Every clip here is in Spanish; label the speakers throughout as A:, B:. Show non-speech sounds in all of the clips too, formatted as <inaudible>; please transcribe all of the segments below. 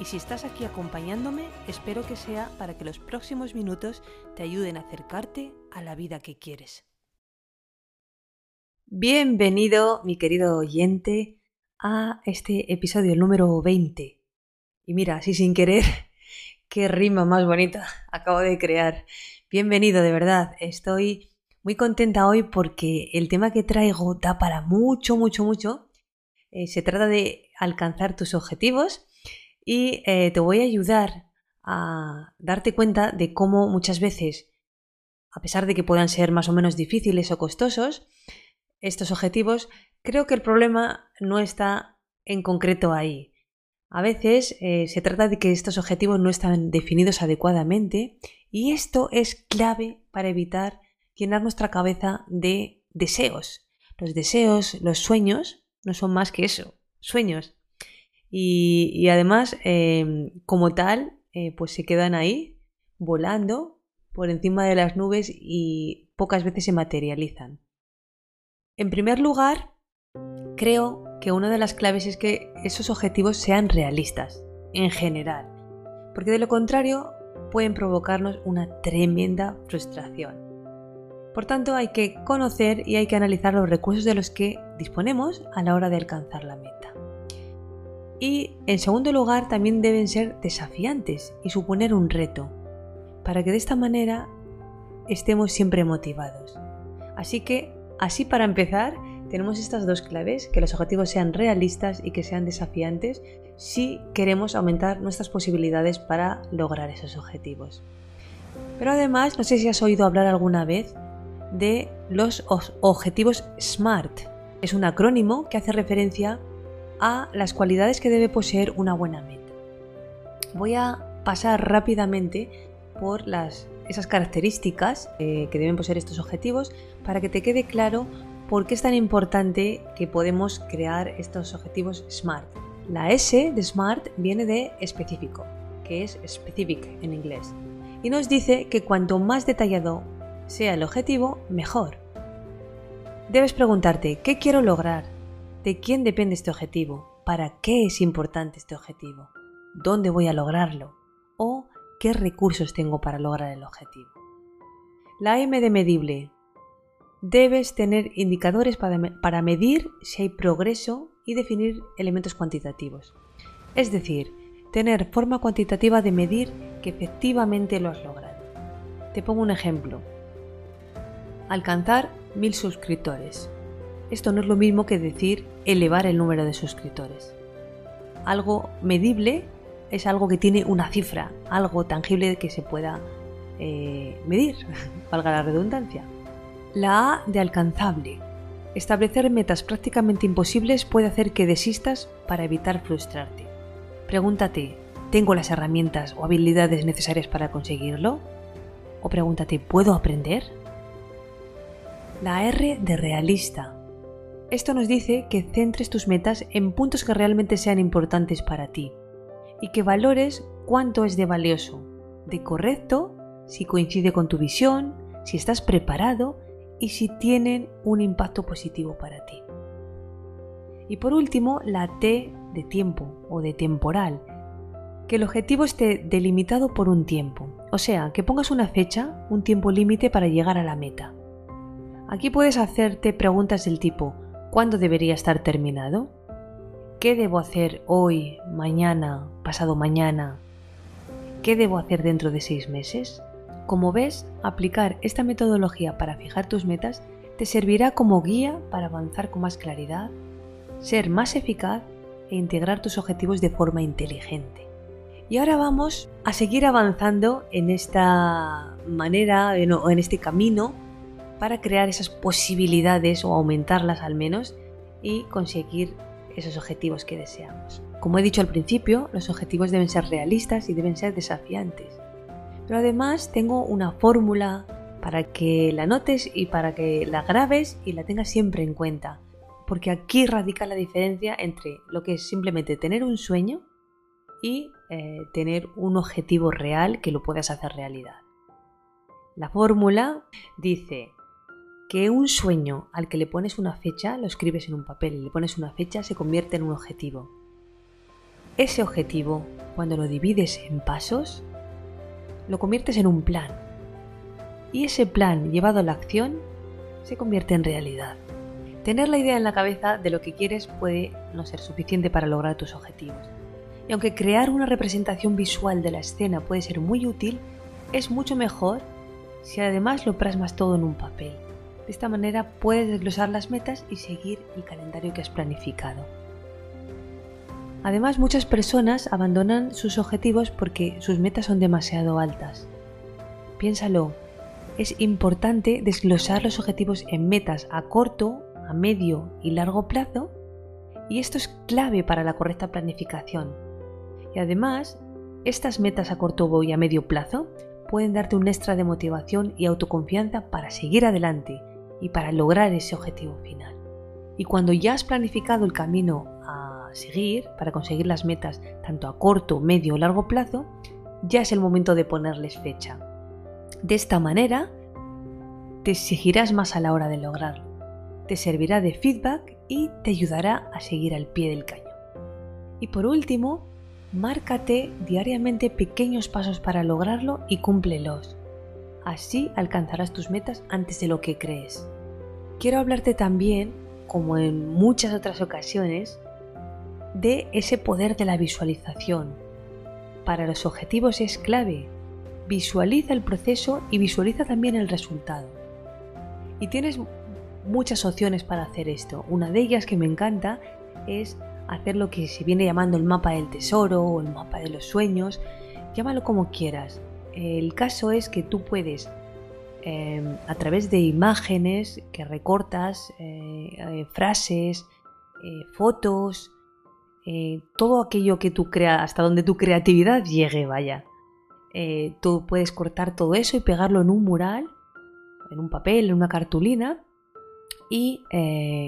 A: y si estás aquí acompañándome, espero que sea para que los próximos minutos te ayuden a acercarte a la vida que quieres. Bienvenido, mi querido oyente, a este episodio número 20. Y mira, así sin querer, <laughs> qué rima más bonita acabo de crear. Bienvenido, de verdad. Estoy muy contenta hoy porque el tema que traigo da para mucho, mucho, mucho. Eh, se trata de alcanzar tus objetivos y eh, te voy a ayudar a darte cuenta de cómo muchas veces, a pesar de que puedan ser más o menos difíciles o costosos, estos objetivos, creo que el problema no está en concreto ahí. A veces eh, se trata de que estos objetivos no están definidos adecuadamente y esto es clave para evitar llenar nuestra cabeza de deseos. Los deseos, los sueños, no son más que eso, sueños. Y, además, em, como tal, eh, pues se quedan ahí, volando por encima de las nubes y pocas veces se materializan. En primer lugar, creo que una de las claves es que esos objetivos sean realistas, en general, porque de lo contrario pueden provocarnos una tremenda frustración. Por tanto, hay que conocer y hay que analizar los recursos de los que disponemos a la hora de alcanzar la meta. Y en segundo lugar también deben ser desafiantes y suponer un reto, para que de esta manera estemos siempre motivados. Así que, así para empezar, tenemos estas dos claves, que los objetivos sean realistas y que sean desafiantes si queremos aumentar nuestras posibilidades para lograr esos objetivos. Pero además, no sé si has oído hablar alguna vez de los objetivos SMART. Es un acrónimo que hace referencia a las cualidades que debe poseer una buena meta. Voy a pasar rápidamente por las, esas características eh, que deben poseer estos objetivos para que te quede claro por qué es tan importante que podemos crear estos objetivos SMART. La S de SMART viene de específico, que es specific en inglés, y nos dice que cuanto más detallado sea el objetivo, mejor. Debes preguntarte, ¿qué quiero lograr? ¿De quién depende este objetivo? ¿Para qué es importante este objetivo? ¿Dónde voy a lograrlo? ¿O qué recursos tengo para lograr el objetivo? La M de medible. Debes tener indicadores para, medir si hay progreso y definir elementos cuantitativos. Es decir, tener forma cuantitativa de medir que efectivamente lo has logrado. Te pongo un ejemplo. Alcanzar mil suscriptores. Esto no es lo mismo que decir elevar el número de suscriptores. Algo medible es algo que tiene una cifra, algo tangible que se pueda eh, medir, <laughs> valga la redundancia. La A de alcanzable. Establecer metas prácticamente imposibles puede hacer que desistas para evitar frustrarte. Pregúntate, ¿tengo las herramientas o habilidades necesarias para conseguirlo? O pregúntate, ¿puedo aprender? La R de realista. Esto nos dice que centres tus metas en puntos que realmente sean importantes para ti y que valores cuánto es de valioso, de correcto, si coincide con tu visión, si estás preparado y si tienen un impacto positivo para ti. Y por último, la T de tiempo o de temporal, que el objetivo esté delimitado por un tiempo, o sea, que pongas una fecha, un tiempo límite para llegar a la meta. Aquí puedes hacerte preguntas del tipo, ¿Cuándo debería estar terminado? ¿Qué debo hacer hoy, mañana, pasado mañana? ¿Qué debo hacer dentro de seis meses? Como ves, aplicar esta metodología para fijar tus metas te servirá como guía para avanzar con más claridad, ser más eficaz e integrar tus objetivos de forma inteligente. Y ahora vamos a seguir avanzando en esta manera en este camino para crear esas posibilidades o aumentarlas al menos y conseguir esos objetivos que deseamos. Como he dicho al principio, los objetivos deben ser realistas y deben ser desafiantes. Pero además tengo una fórmula para que la notes y para que la grabes y la tengas siempre en cuenta. Porque aquí radica la diferencia entre lo que es simplemente tener un sueño y eh, tener un objetivo real que lo puedas hacer realidad. La fórmula dice que un sueño al que le pones una fecha, lo escribes en un papel y le pones una fecha, se convierte en un objetivo. Ese objetivo, cuando lo divides en pasos, lo conviertes en un plan. Y ese plan llevado a la acción se convierte en realidad. Tener la idea en la cabeza de lo que quieres puede no ser suficiente para lograr tus objetivos. Y aunque crear una representación visual de la escena puede ser muy útil, es mucho mejor si además lo plasmas todo en un papel. De esta manera puedes desglosar las metas y seguir el calendario que has planificado. Además, muchas personas abandonan sus objetivos porque sus metas son demasiado altas. Piénsalo, es importante desglosar los objetivos en metas a corto, a medio y largo plazo y esto es clave para la correcta planificación. Y además, estas metas a corto y a medio plazo pueden darte un extra de motivación y autoconfianza para seguir adelante y para lograr ese objetivo final. Y cuando ya has planificado el camino a seguir para conseguir las metas tanto a corto, medio o largo plazo, ya es el momento de ponerles fecha. De esta manera, te exigirás más a la hora de lograrlo, te servirá de feedback y te ayudará a seguir al pie del cañón. Y por último, márcate diariamente pequeños pasos para lograrlo y cúmplelos. Así alcanzarás tus metas antes de lo que crees. Quiero hablarte también, como en muchas otras ocasiones, de ese poder de la visualización. Para los objetivos es clave. Visualiza el proceso y visualiza también el resultado. Y tienes muchas opciones para hacer esto. Una de ellas que me encanta es hacer lo que se viene llamando el mapa del tesoro o el mapa de los sueños. Llámalo como quieras. El caso es que tú puedes, em, a través de imágenes que recortas, eh, eh, frases, eh, fotos, todo aquello que tú creas, hasta donde tu creatividad llegue, vaya. Tú puedes cortar todo eso y pegarlo en un mural, en un papel, en una cartulina, y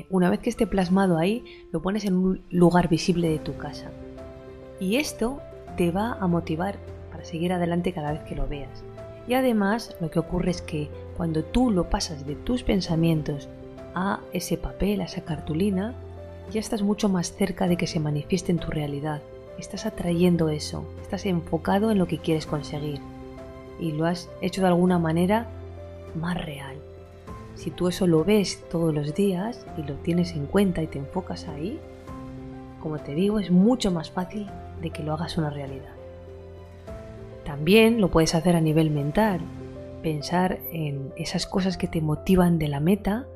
A: una vez que esté plasmado ahí, lo pones en un lugar visible de tu casa. Y esto te va a motivar seguir adelante cada vez que lo veas. Y además lo que ocurre es que cuando tú lo pasas de tus pensamientos a ese papel, a esa cartulina, ya estás mucho más cerca de que se manifieste en tu realidad. Estás atrayendo eso, estás enfocado en lo que quieres conseguir y lo has hecho de alguna manera más real. Si tú eso lo ves todos los días y lo tienes en cuenta y te enfocas ahí, como te digo, es mucho más fácil de que lo hagas una realidad. También lo puedes hacer a nivel mental, pensar en esas cosas que te motivan de la meta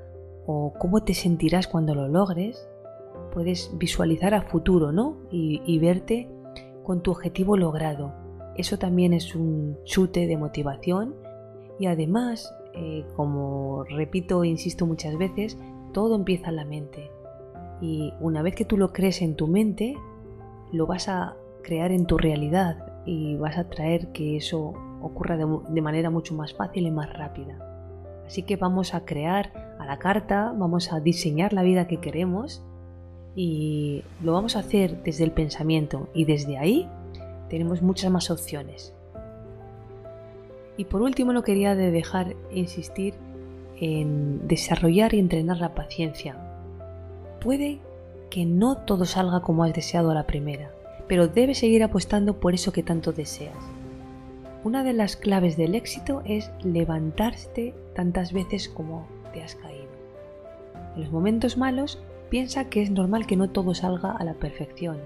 A: o cómo te sentirás cuando lo logres puedes visualizar a futuro, ¿no? Y, verte con tu objetivo logrado. Eso también es un chute de motivación y además, eh, como repito e insisto muchas veces, todo empieza en la mente. Y una vez que tú lo crees en tu mente, lo vas a crear en tu realidad y vas a traer que eso ocurra de manera mucho más fácil y más rápida. Así que vamos a crear a la carta, vamos a diseñar la vida que queremos y lo vamos a hacer desde el pensamiento y desde ahí tenemos muchas más opciones. Y por último no quería dejar insistir en desarrollar y entrenar la paciencia. Puede que no todo salga como has deseado a la primera, pero debes seguir apostando por eso que tanto deseas. Una de las claves del éxito es levantarte tantas veces como te has caído. En los momentos malos Piensa que es normal que no todo salga a la perfección.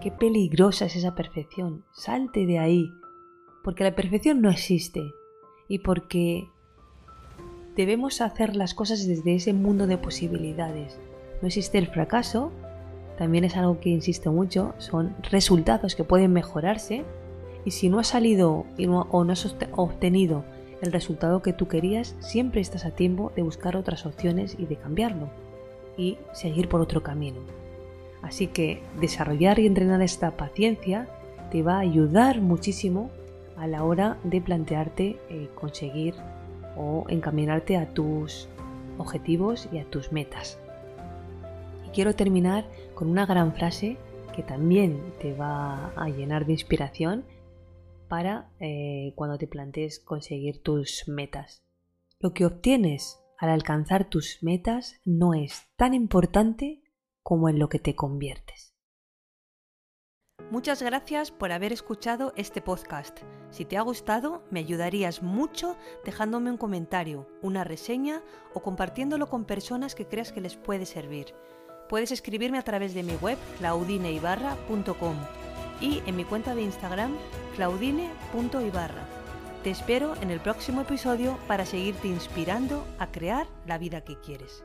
A: Qué peligrosa es esa perfección. Salte de ahí. Porque la perfección no existe. Y porque debemos hacer las cosas desde ese mundo de posibilidades. No existe el fracaso. También es algo que insisto mucho. Son resultados que pueden mejorarse. Y si no ha salido o no has obtenido el resultado que tú querías, siempre estás a tiempo de buscar otras opciones y de cambiarlo y seguir por otro camino. Así que desarrollar y entrenar esta paciencia te va a ayudar muchísimo a la hora de plantearte eh, conseguir o encaminarte a tus objetivos y a tus metas. Quiero terminar con una gran frase que también te va a llenar de inspiración para eh, cuando te plantees conseguir tus metas. Lo que obtienes al alcanzar tus metas no es tan importante como en lo que te conviertes. Muchas gracias por haber escuchado este podcast. Si te ha gustado, me ayudarías mucho dejándome un comentario, una reseña o compartiéndolo con personas que creas que les puede servir. Puedes escribirme a través de mi web claudineibarra.com y en mi cuenta de Instagram claudine.ibarra. Te espero en el próximo episodio para seguirte inspirando a crear la vida que quieres.